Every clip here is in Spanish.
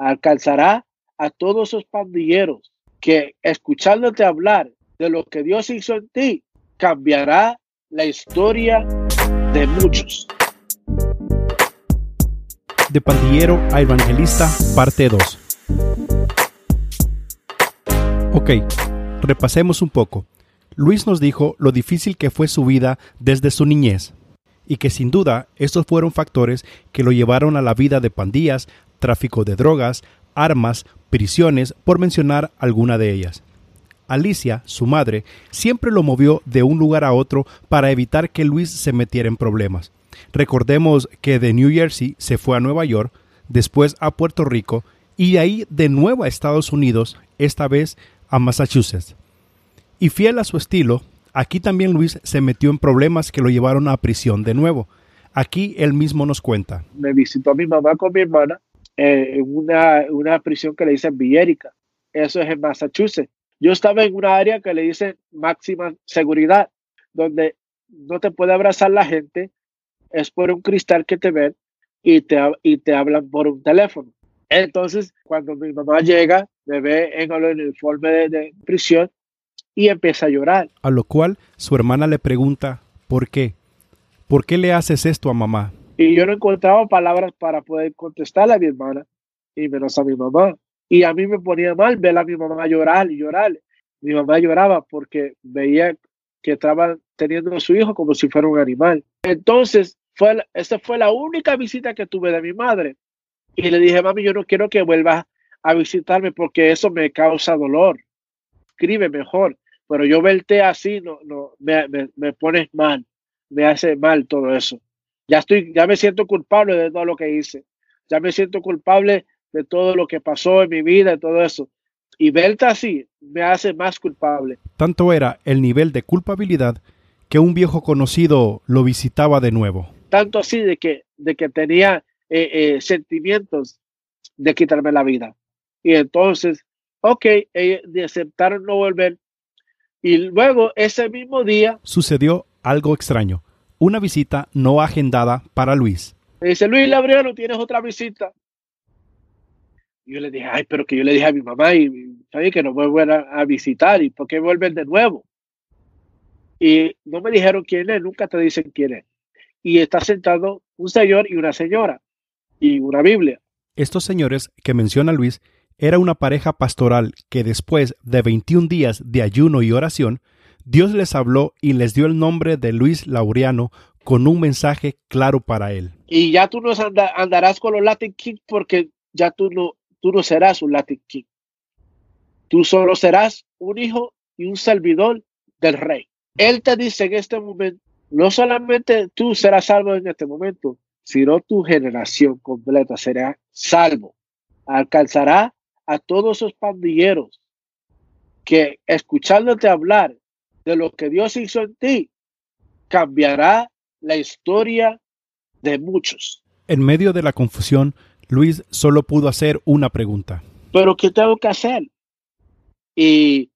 alcanzará a todos esos pandilleros que escuchándote hablar de lo que Dios hizo en ti, cambiará la historia de muchos. De pandillero a evangelista, parte 2. Ok, repasemos un poco. Luis nos dijo lo difícil que fue su vida desde su niñez y que sin duda estos fueron factores que lo llevaron a la vida de pandillas, tráfico de drogas, armas, prisiones, por mencionar alguna de ellas. Alicia, su madre, siempre lo movió de un lugar a otro para evitar que Luis se metiera en problemas. Recordemos que de New Jersey se fue a Nueva York, después a Puerto Rico y de ahí de nuevo a Estados Unidos, esta vez a Massachusetts. Y fiel a su estilo, aquí también Luis se metió en problemas que lo llevaron a prisión de nuevo. Aquí él mismo nos cuenta. Me visitó mi mamá con mi hermana eh, una, una, prisión que le dicen Villérica. Eso es en Massachusetts. Yo estaba en una área que le dicen máxima seguridad, donde no te puede abrazar la gente, es por un cristal que te ven y te, y te hablan por un teléfono. Entonces, cuando mi mamá llega, me ve en el uniforme de, prisión y empieza a llorar. A lo cual su hermana le pregunta, ¿por qué? ¿Por qué le haces esto a mamá? Y yo no encontraba palabras para poder contestarle a mi hermana y menos a mi mamá. Y a mí me ponía mal ver a mi mamá llorar y llorar. Mi mamá lloraba porque veía que estaba teniendo a su hijo como si fuera un animal. Entonces, fue, esa fue la única visita que tuve de mi madre. Y le dije, mami, yo no quiero que vuelvas a visitarme porque eso me causa dolor. Escribe mejor. Pero yo verte así, no, no, me, me, me pones mal. Me hace mal todo eso. Ya estoy, ya me siento culpable de todo lo que hice. Ya me siento culpable de todo lo que pasó en mi vida y todo eso. Y verte así me hace más culpable. Tanto era el nivel de culpabilidad que un viejo conocido lo visitaba de nuevo. Tanto así de que, de que tenía eh, eh, sentimientos de quitarme la vida. Y entonces, ok, ellos aceptaron no volver. Y luego, ese mismo día... Sucedió algo extraño. Una visita no agendada para Luis. Me dice, Luis Labriano, tienes otra visita. Y yo le dije, ay, pero que yo le dije a mi mamá y, sabía que no vuelven a, a, visitar. ¿Y por qué vuelven de nuevo? Y no me dijeron quién es, nunca te dicen quién es. Y está sentado un señor y una señora y una Biblia. Estos señores que menciona Luis era una pareja pastoral que después de 21 días de ayuno y oración, Dios les habló y les dio el nombre de Luis Laureano con un mensaje claro para él. Y ya tú no andarás con los Latin Kings porque ya tú no, tú no serás un Latin King. Tú solo serás un hijo y un servidor del rey. Él te dice en este momento, no solamente tú serás salvo en este momento, sino tu generación completa será salvo. Alcanzará a todos esos pandilleros que escuchándote hablar de lo que Dios hizo en ti, cambiará la historia de muchos. En medio de la confusión, Luis solo pudo hacer una pregunta. ¿Pero qué tengo que hacer? Y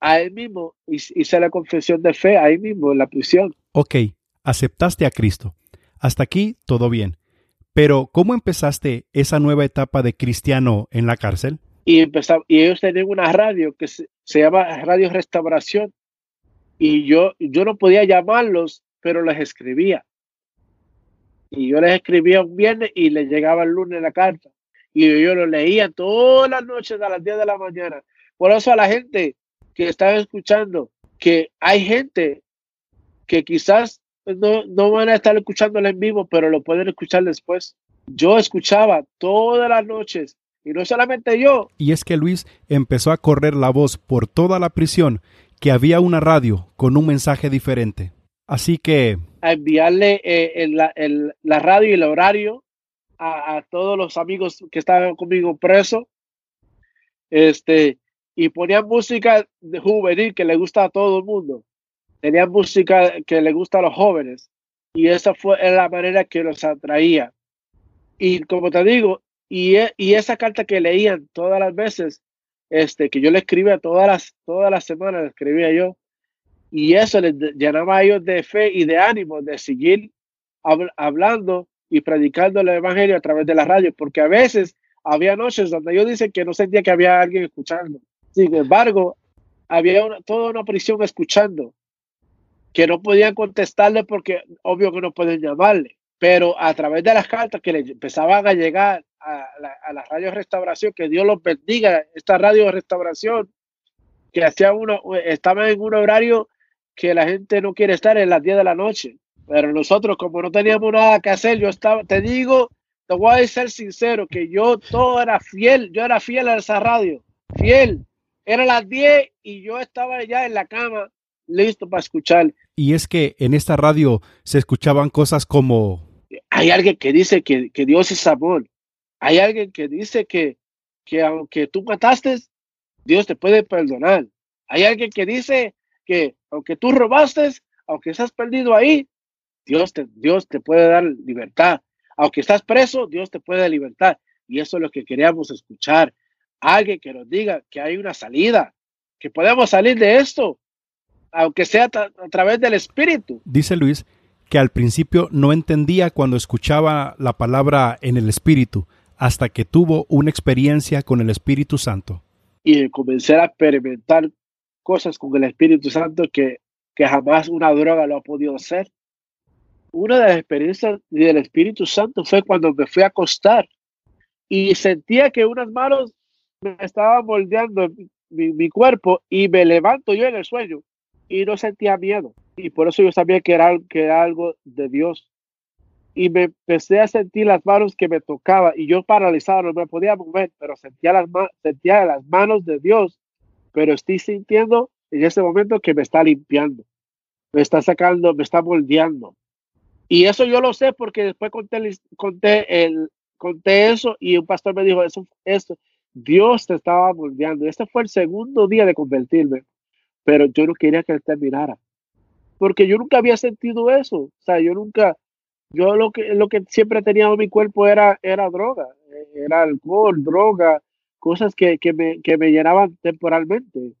a él mismo hice la confesión de fe, ahí mismo en la prisión. Ok, aceptaste a Cristo. Hasta aquí todo bien. Pero, ¿cómo empezaste esa nueva etapa de cristiano en la cárcel? Y, empezaba, y ellos tenían una radio que se, llama Radio Restauración. Y yo, yo no podía llamarlos, pero les escribía. Y yo les escribía un viernes y les llegaba el lunes la carta. Y yo lo leía todas las noches a las 10 de la mañana. Por eso a la gente que estaba escuchando, que hay gente que quizás no, no van a estar escuchándolo en vivo, pero lo pueden escuchar después. Yo escuchaba todas las noches, y no solamente yo. Y es que Luis empezó a correr la voz por toda la prisión que había una radio con un mensaje diferente. Así que... A enviarle eh, el, la radio y el horario a, a, todos los amigos que estaban conmigo presos. Este, y ponía música de juvenil que le gusta a todo el mundo tenía música que le gusta a los jóvenes y esa fue la manera que los atraía. Y como te digo, y, e, y esa carta que leían todas las veces, este, que yo le escribía todas las, todas las semanas, escribía yo, y eso les llenaba a ellos de fe y de ánimo de seguir hablando y predicando el evangelio a través de la radio, porque a veces había noches donde yo dice que no sentía que había alguien escuchando. Sin embargo, había toda una prisión escuchando, que no podían contestarle porque obvio que no pueden llamarle, pero a través de las cartas que le empezaban a llegar a la, radio de restauración, que Dios los bendiga, esta radio de restauración, que hacía uno, estaba en un horario que la gente no quiere estar en las 10 de la noche, pero nosotros como no teníamos nada que hacer, yo estaba, te digo, te voy a ser sincero, que yo todo era fiel, yo era fiel a esa radio, fiel, era las 10 y yo estaba ya en la cama listo para escuchar. Y es que en esta radio se escuchaban cosas como... Hay alguien que dice que, Dios es amor. Hay alguien que dice que, que aunque tú mataste, Dios te puede perdonar. Hay alguien que dice que aunque tú robaste, aunque estás perdido ahí, Dios te, Dios te puede dar libertad. Aunque estás preso, Dios te puede libertar. Y eso es lo que queríamos escuchar alguien que nos diga que hay una salida, que podemos salir de esto, aunque sea a través del Espíritu. Dice Luis que al principio no entendía cuando escuchaba la palabra en el Espíritu, hasta que tuvo una experiencia con el Espíritu Santo. Y comencé a experimentar cosas con el Espíritu Santo que, que jamás una droga lo ha podido hacer. Una de las experiencias del Espíritu Santo fue cuando me fui a acostar y sentía que unas manos me estaba moldeando mi, cuerpo y me levanto yo en el sueño y no sentía miedo. Y por eso yo sabía que era, que era algo de Dios. Y me empecé a sentir las manos que me tocaban y yo paralizado, no me podía mover, pero sentía las, sentía las manos de Dios. Pero estoy sintiendo en ese momento que me está limpiando, me está sacando, me está moldeando. Y eso yo lo sé porque después conté, conté, el, conté eso y un pastor me dijo, eso, eso, Dios te estaba moldeando. Este fue el segundo día de convertirme, pero yo no quería que él terminara, porque yo nunca había sentido eso. O sea, yo nunca, yo lo que, lo que siempre tenía en mi cuerpo era, era droga, era alcohol, droga, cosas que, que, me, que me llenaban temporalmente.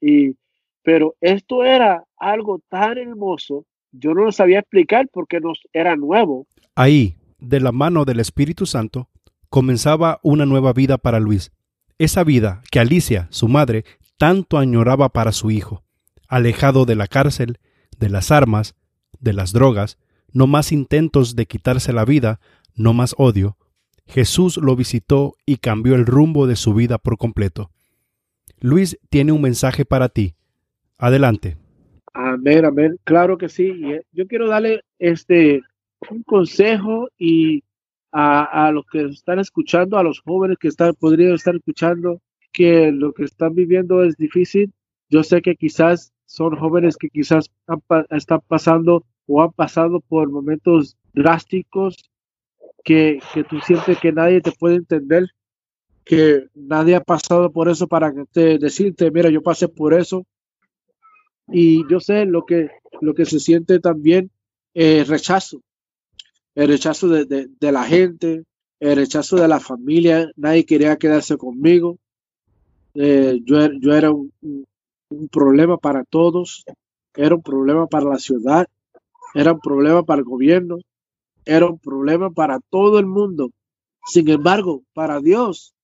Y, pero esto era algo tan hermoso, yo no lo sabía explicar porque nos era nuevo. Ahí, de la mano del Espíritu Santo, comenzaba una nueva vida para Luis, esa vida que Alicia, su madre, tanto añoraba para su hijo, alejado de la cárcel, de las armas, de las drogas, no más intentos de quitarse la vida, no más odio, Jesús lo visitó y cambió el rumbo de su vida por completo. Luis tiene un mensaje para ti. Adelante. Amén, amén. Claro que sí. Eh, yo quiero darle este un consejo y a, los que están escuchando, a los jóvenes que están, podrían estar escuchando, que lo que están viviendo es difícil. Yo sé que quizás son jóvenes que quizás están pasando o han pasado por momentos drásticos que, que tú sientes que nadie te puede entender, que nadie ha pasado por eso para te, decirte, mira, yo pasé por eso. Y yo sé lo que, lo que se siente también eh, rechazo, el rechazo de, la gente, el rechazo de la familia, nadie quería quedarse conmigo. Eh, yo, yo, era un, problema para todos, era un problema para la ciudad, era un problema para el gobierno, era un problema para todo el mundo. Sin embargo, para Dios,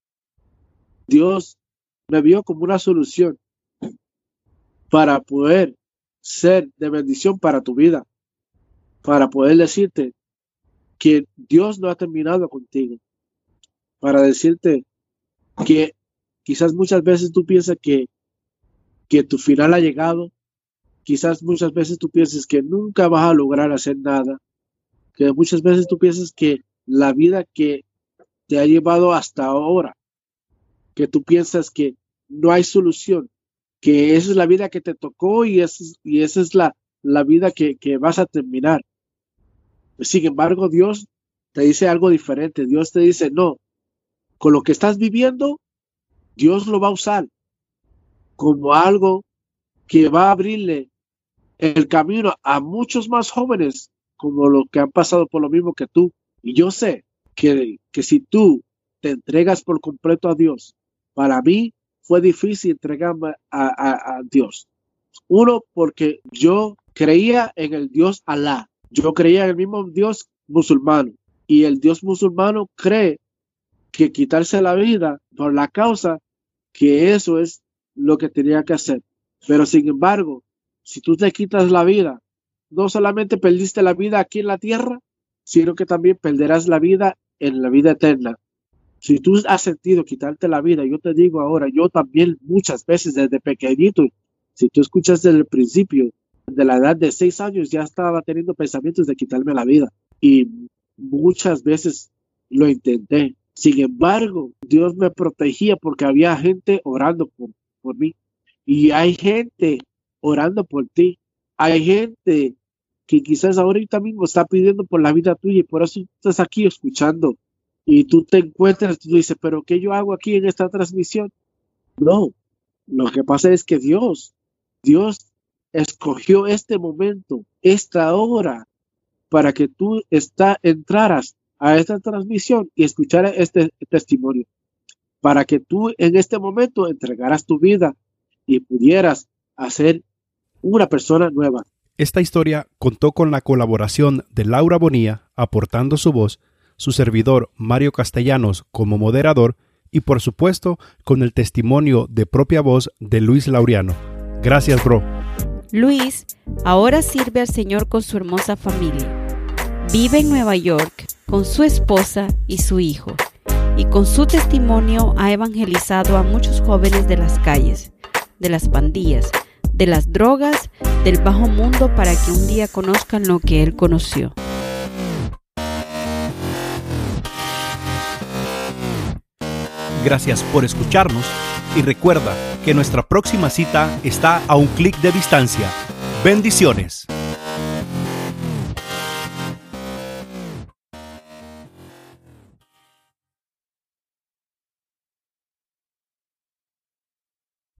Dios me vio como una solución para poder ser de bendición para tu vida, para poder decirte, que Dios no ha terminado contigo. Para decirte que quizás muchas veces tú piensas que, que tu final ha llegado, quizás muchas veces tú piensas que nunca vas a lograr hacer nada, que muchas veces tú piensas que la vida que te ha llevado hasta ahora, que tú piensas que no hay solución, que esa es la vida que te tocó y esa es, y esa es la, la vida que, que vas a terminar. Sin embargo, Dios te dice algo diferente. Dios te dice, no, con lo que estás viviendo, Dios lo va a usar como algo que va a abrirle el camino a muchos más jóvenes como los que han pasado por lo mismo que tú. Y yo sé que, que si tú te entregas por completo a Dios, para mí fue difícil entregarme a, a Dios. Uno, porque yo creía en el Dios Alá, yo creía en el mismo Dios musulmano y el Dios musulmano cree que quitarse la vida por la causa que eso es lo que tenía que hacer. Pero sin embargo, si tú te quitas la vida, no solamente perdiste la vida aquí en la tierra, sino que también perderás la vida en la vida eterna. Si tú has sentido quitarte la vida, yo te digo ahora, yo también muchas veces desde pequeñito, si tú escuchas desde el principio, de la edad de seis años ya estaba teniendo pensamientos de quitarme la vida y muchas veces lo intenté. Sin embargo, Dios me protegía porque había gente orando por, por mí y hay gente orando por ti. Hay gente que quizás ahorita mismo está pidiendo por la vida tuya y por eso estás aquí escuchando y tú te encuentras, tú dices, pero ¿qué yo hago aquí en esta transmisión? No, lo que pasa es que Dios, Dios escogió este momento, esta hora, para que tú está, entraras a esta transmisión y escucharas este testimonio, para que tú en este momento entregaras tu vida y pudieras hacer una persona nueva. Esta historia contó con la colaboración de Laura Bonía aportando su voz, su servidor Mario Castellanos como moderador y por supuesto con el testimonio de propia voz de Luis Laureano. Gracias, bro. Luis ahora sirve al Señor con su hermosa familia. Vive en Nueva York con su esposa y su hijo, y con su testimonio ha evangelizado a muchos jóvenes de las calles, de las pandillas, de las drogas, del bajo mundo para que un día conozcan lo que él conoció. Gracias por escucharnos y recuerda que nuestra próxima cita está a un clic de distancia. Bendiciones.